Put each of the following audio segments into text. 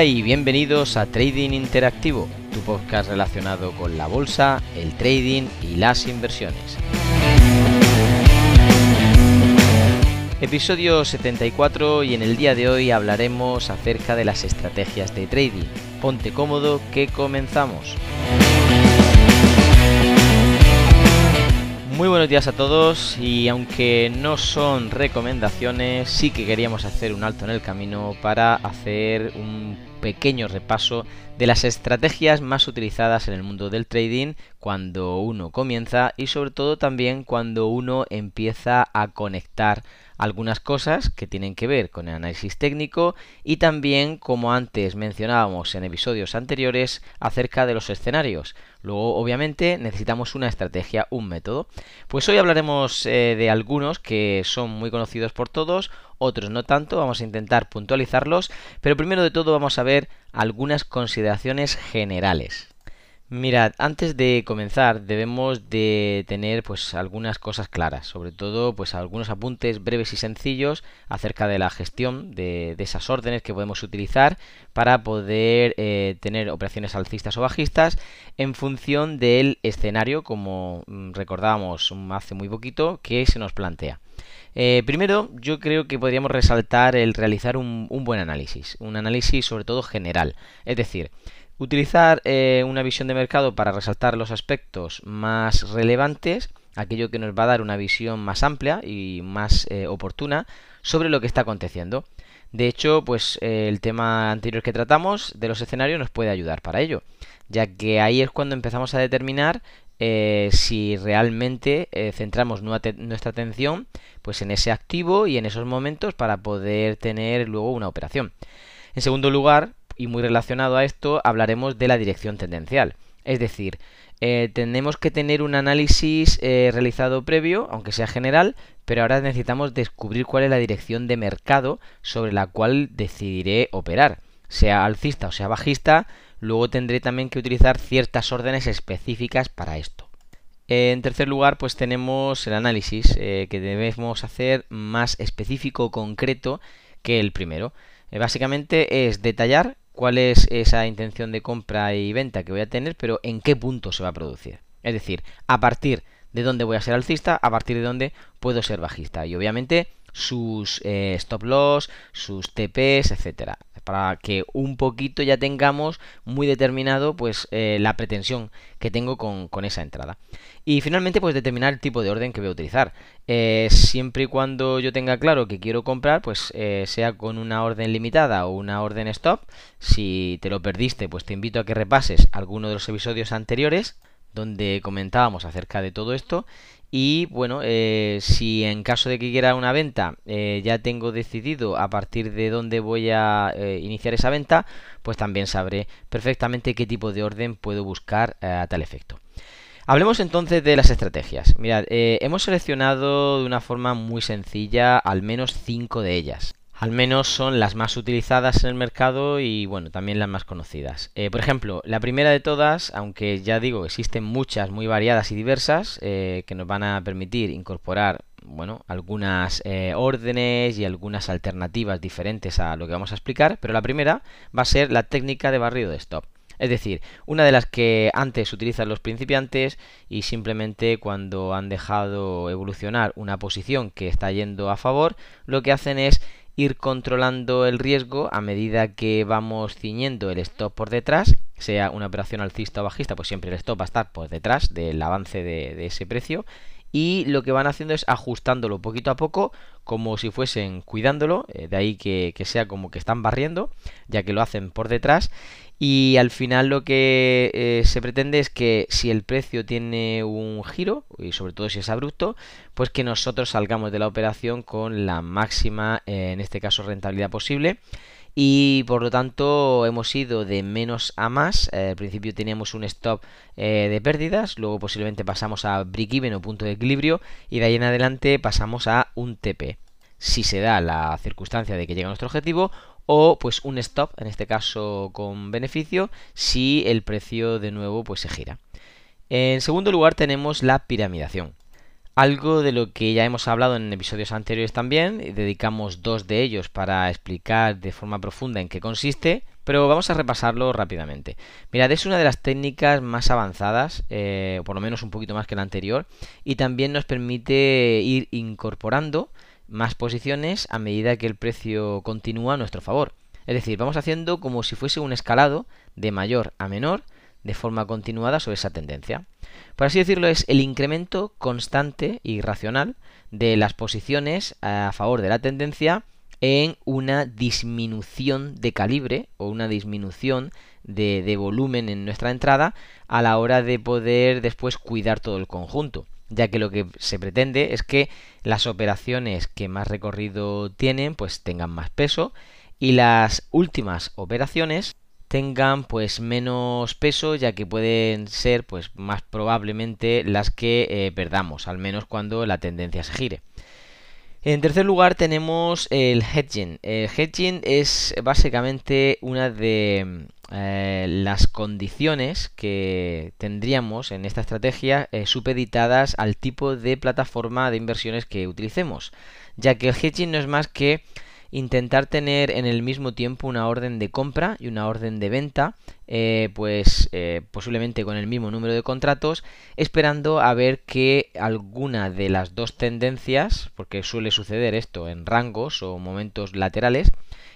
Y bienvenidos a Trading Interactivo, tu podcast relacionado con la bolsa, el trading y las inversiones. Episodio 74 y en el día de hoy hablaremos acerca de las estrategias de trading. Ponte cómodo que comenzamos. Muy buenos días a todos y aunque no son recomendaciones, sí que queríamos hacer un alto en el camino para hacer un pequeño repaso de las estrategias más utilizadas en el mundo del trading cuando uno comienza y sobre todo también cuando uno empieza a conectar algunas cosas que tienen que ver con el análisis técnico y también, como antes mencionábamos en episodios anteriores, acerca de los escenarios. Luego, obviamente, necesitamos una estrategia, un método. Pues hoy hablaremos eh, de algunos que son muy conocidos por todos, otros no tanto, vamos a intentar puntualizarlos, pero primero de todo vamos a ver algunas consideraciones generales. Mirad, antes de comenzar debemos de tener pues algunas cosas claras, sobre todo pues algunos apuntes breves y sencillos acerca de la gestión de, esas órdenes que podemos utilizar para poder eh, tener operaciones alcistas o bajistas en función del escenario, como mm, recordábamos hace muy poquito, que se nos plantea. Eh, primero, yo creo que podríamos resaltar el realizar un buen análisis, un análisis sobre todo general, es decir, Utilizar eh, una visión de mercado para resaltar los aspectos más relevantes, aquello que nos va a dar una visión más amplia y más eh, oportuna sobre lo que está aconteciendo. De hecho, pues eh, el tema anterior que tratamos de los escenarios nos puede ayudar para ello, ya que ahí es cuando empezamos a determinar si realmente centramos nuestra atención pues en ese activo y en esos momentos para poder tener luego una operación. En segundo lugar, y muy relacionado a esto, hablaremos de la dirección tendencial. Es decir, eh, tenemos que tener un análisis eh, realizado previo, aunque sea general, pero ahora necesitamos descubrir cuál es la dirección de mercado sobre la cual decidiré operar. Sea alcista o sea bajista, luego tendré también que utilizar ciertas órdenes específicas para esto. En tercer lugar, pues tenemos el análisis eh, que debemos hacer más específico, concreto que el primero. básicamente es detallar cuál es esa intención de compra y venta que voy a tener, pero en qué punto se va a producir. Es decir, a partir de dónde voy a ser alcista, a partir de dónde puedo ser bajista. Y obviamente sus eh, stop loss, sus TPs, etcétera para que un poquito ya tengamos muy determinado pues eh, la pretensión que tengo con, esa entrada. Y finalmente pues determinar el tipo de orden que voy a utilizar. Eh, siempre y cuando yo tenga claro que quiero comprar, pues sea con una orden limitada o una orden stop. Si te lo perdiste, pues te invito a que repases alguno de los episodios anteriores donde comentábamos acerca de todo esto y bueno, eh, si en caso de que quiera una venta eh, ya tengo decidido a partir de dónde voy a eh, iniciar esa venta, pues también sabré perfectamente qué tipo de orden puedo buscar a tal efecto. Hablemos entonces de las estrategias. Mirad, hemos seleccionado de una forma muy sencilla al menos 5 de ellas al menos son las más utilizadas en el mercado y bueno, también las más conocidas. Eh, por ejemplo, la primera de todas, aunque ya digo, existen muchas muy variadas y diversas eh, que nos van a permitir incorporar bueno, algunas eh, órdenes y algunas alternativas diferentes a lo que vamos a explicar, pero la primera va a ser la técnica de barrido de stop. Es decir, una de las que antes utilizan los principiantes y simplemente cuando han dejado evolucionar una posición que está yendo a favor, lo que hacen es ir controlando el riesgo a medida que vamos ciñendo el stop por detrás, sea una operación alcista o bajista, pues siempre el stop va a estar por detrás del avance de, ese precio y lo que van haciendo es ajustándolo poquito a poco como si fuesen cuidándolo, eh, de ahí que, sea como que están barriendo, ya que lo hacen por detrás y al final lo que eh, se pretende es que si el precio tiene un giro, y sobre todo si es abrupto, pues que nosotros salgamos de la operación con la máxima, eh, en este caso, rentabilidad posible. Y por lo tanto hemos ido de menos a más. Eh, al principio teníamos un stop de pérdidas, luego posiblemente pasamos a break-even o punto de equilibrio y de ahí en adelante pasamos a un TP si se da la circunstancia de que llega nuestro objetivo o pues un stop, en este caso con beneficio, si el precio de nuevo pues se gira. En segundo lugar tenemos la piramidación. Algo de lo que ya hemos hablado en episodios anteriores también, dedicamos dos de ellos para explicar de forma profunda en qué consiste, Pero vamos a repasarlo rápidamente. Mirad, es una de las técnicas más avanzadas, eh, por lo menos un poquito más que la anterior, y también nos permite ir incorporando más posiciones a medida que el precio continúa a nuestro favor. Es decir, vamos haciendo como si fuese un escalado de mayor a menor de forma continuada sobre esa tendencia. Por así decirlo, es el incremento constante y racional de las posiciones a favor de la tendencia en una disminución de calibre o una disminución de, de, volumen en nuestra entrada a la hora de poder después cuidar todo el conjunto ya que lo que se pretende es que las operaciones que más recorrido tienen pues tengan más peso y las últimas operaciones tengan pues menos peso ya que pueden ser pues más probablemente las que eh, perdamos al menos cuando la tendencia se gire en tercer lugar tenemos el hedging. El hedging es básicamente una de eh, las condiciones que tendríamos en esta estrategia eh, supeditadas al tipo de plataforma de inversiones que utilicemos, ya que el hedging no es más que intentar tener en el mismo tiempo una orden de compra y una orden de venta, eh, pues posiblemente con el mismo número de contratos, esperando a ver que alguna de las dos tendencias, porque suele suceder esto en rangos o momentos laterales,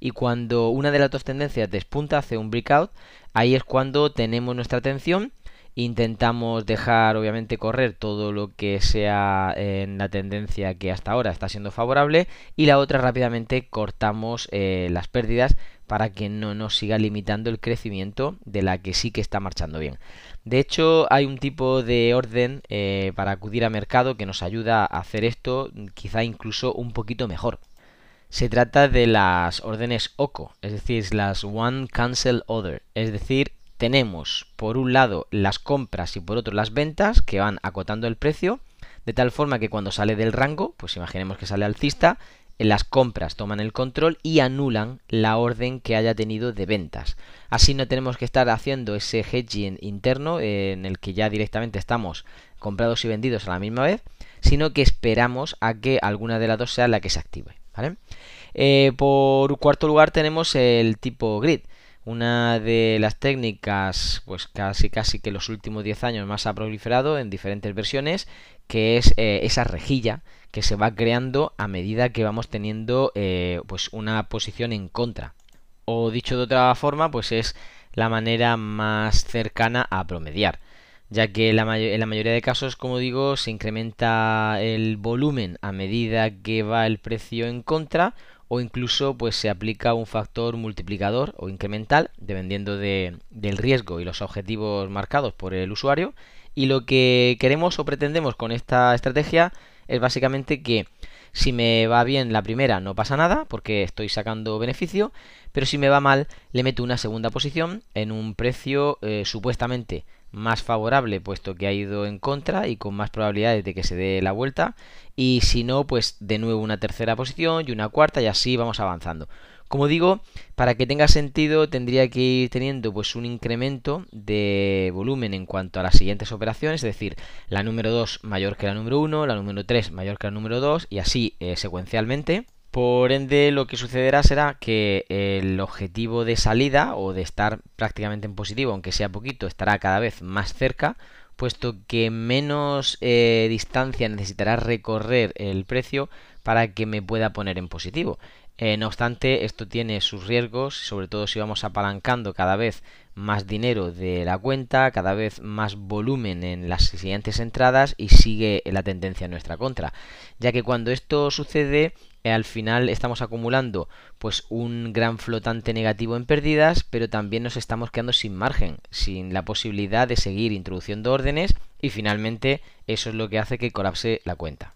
y cuando una de las dos tendencias despunta, hace un breakout, ahí es cuando tenemos nuestra atención Intentamos dejar obviamente correr todo lo que sea en la tendencia que hasta ahora está siendo favorable y la otra rápidamente cortamos eh, las pérdidas para que no nos siga limitando el crecimiento de la que sí que está marchando bien. De hecho, hay un tipo de orden eh, para acudir a mercado que nos ayuda a hacer esto quizá incluso un poquito mejor. Se trata de las órdenes OCO, es decir, las One Cancel Order, es decir, tenemos por un lado las compras y por otro las ventas que van acotando el precio, de tal forma que cuando sale del rango, pues imaginemos que sale alcista, en las compras toman el control y anulan la orden que haya tenido de ventas. Así no tenemos que estar haciendo ese hedging interno en el que ya directamente estamos comprados y vendidos a la misma vez, sino que esperamos a que alguna de las dos sea la que se active. Eh, por cuarto lugar tenemos el tipo grid. Una de las técnicas, pues casi casi que los últimos 10 años más ha proliferado en diferentes versiones, que es eh, esa rejilla que se va creando a medida que vamos teniendo eh, pues una posición en contra. O dicho de otra forma, pues es la manera más cercana a promediar ya que en la mayoría de casos, como digo, se incrementa el volumen a medida que va el precio en contra o incluso pues se aplica un factor multiplicador o incremental dependiendo de, del riesgo y los objetivos marcados por el usuario. Y lo que queremos o pretendemos con esta estrategia es básicamente que si me va bien la primera no pasa nada porque estoy sacando beneficio, pero si me va mal le meto una segunda posición en un precio eh, supuestamente más favorable puesto que ha ido en contra y con más probabilidades de que se dé la vuelta y si no pues de nuevo una tercera posición y una cuarta y así vamos avanzando. Como digo, para que tenga sentido tendría que ir teniendo pues un incremento de volumen en cuanto a las siguientes operaciones, es decir, la número 2 mayor que la número 1, la número 3 mayor que la número 2 y así eh, secuencialmente. Por ende, lo que sucederá será que el objetivo de salida o de estar prácticamente en positivo, aunque sea poquito, estará cada vez más cerca, puesto que menos eh, distancia necesitará recorrer el precio para que me pueda poner en positivo. Eh, no obstante, esto tiene sus riesgos, sobre todo si vamos apalancando cada vez más dinero de la cuenta, cada vez más volumen en las siguientes entradas y sigue la tendencia en nuestra contra. Ya que cuando esto sucede, eh, al final estamos acumulando pues un gran flotante negativo en pérdidas, pero también nos estamos quedando sin margen, sin la posibilidad de seguir introduciendo órdenes y finalmente eso es lo que hace que colapse la cuenta.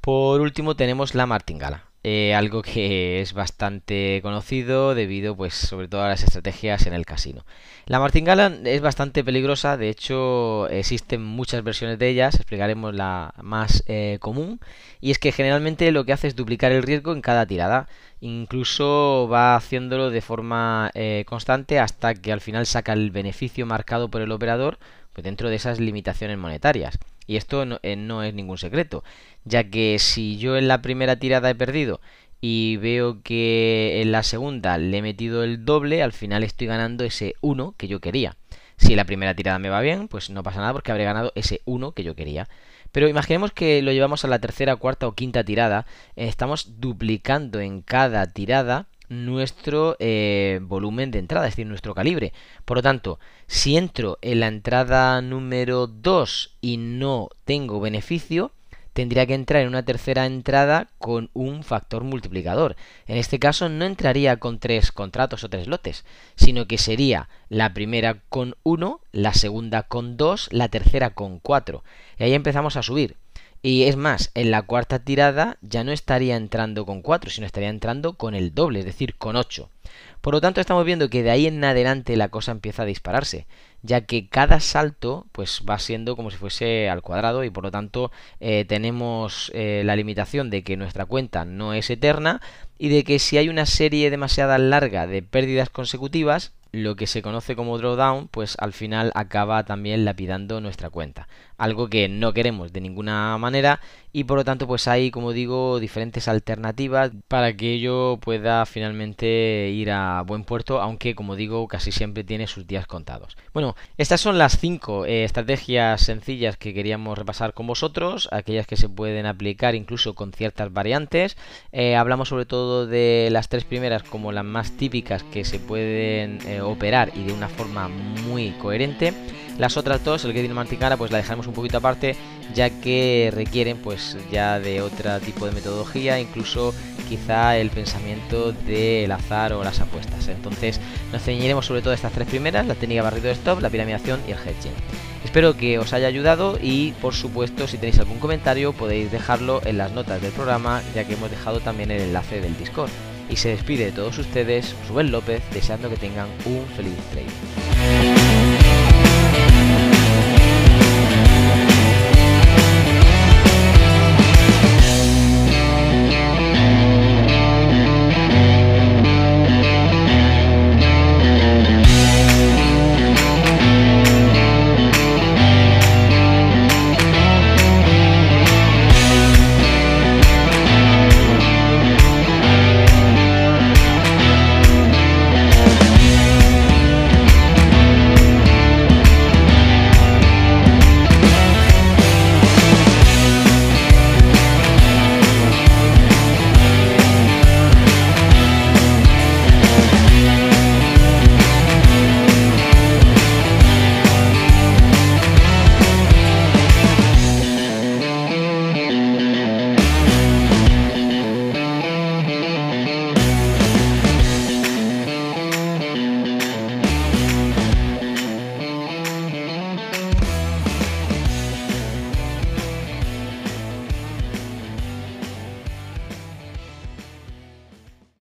Por último tenemos la martingala. Eh, algo que es bastante conocido debido pues sobre todo a las estrategias en el casino. La martingala es bastante peligrosa, de hecho existen muchas versiones de ellas, explicaremos la más eh, común y es que generalmente lo que hace es duplicar el riesgo en cada tirada, incluso va haciéndolo de forma eh, constante hasta que al final saca el beneficio marcado por el operador pues dentro de esas limitaciones monetarias. Y esto no, no, es ningún secreto, ya que si yo en la primera tirada he perdido y veo que en la segunda le he metido el doble, al final estoy ganando ese 1 que yo quería. Si la primera tirada me va bien, pues no pasa nada porque habré ganado ese 1 que yo quería. Pero imaginemos que lo llevamos a la tercera, cuarta o quinta tirada. estamos duplicando en cada tirada nuestro eh, volumen de entrada, es decir, nuestro calibre. Por lo tanto, si entro en la entrada número 2 y no tengo beneficio, tendría que entrar en una tercera entrada con un factor multiplicador. En este caso no entraría con tres contratos o tres lotes, sino que sería la primera con 1, la segunda con 2, la tercera con 4. Y ahí empezamos a subir. Y es más, en la cuarta tirada ya no estaría entrando con 4, sino estaría entrando con el doble, es decir, con 8. Por lo tanto, estamos viendo que de ahí en adelante la cosa empieza a dispararse, ya que cada salto pues va siendo como si fuese al cuadrado y por lo tanto eh, tenemos eh, la limitación de que nuestra cuenta no es eterna y de que si hay una serie demasiado larga de pérdidas consecutivas, lo que se conoce como drawdown, pues al final acaba también lapidando nuestra cuenta. Algo que no queremos de ninguna manera y por lo tanto pues hay, como digo, diferentes alternativas para que ello pueda finalmente ir a buen puerto, aunque como digo, casi siempre tiene sus días contados. Bueno, estas son las cinco eh, estrategias sencillas que queríamos repasar con vosotros, aquellas que se pueden aplicar incluso con ciertas variantes. Eh, hablamos sobre todo de las tres primeras como las más típicas que se pueden eh, operar y de una forma muy coherente. Las otras dos, el Getting Manticara, pues la dejaremos un poquito aparte, ya que requieren pues ya de otro tipo de metodología, incluso quizá el pensamiento del azar o las apuestas. Entonces nos ceñiremos sobre todo estas tres primeras, la técnica barrido de stop, la piramidación y el hedging. Espero que os haya ayudado y por supuesto si tenéis algún comentario podéis dejarlo en las notas del programa ya que hemos dejado también el enlace del Discord y se despide de todos ustedes Rubén López deseando que tengan un feliz trading.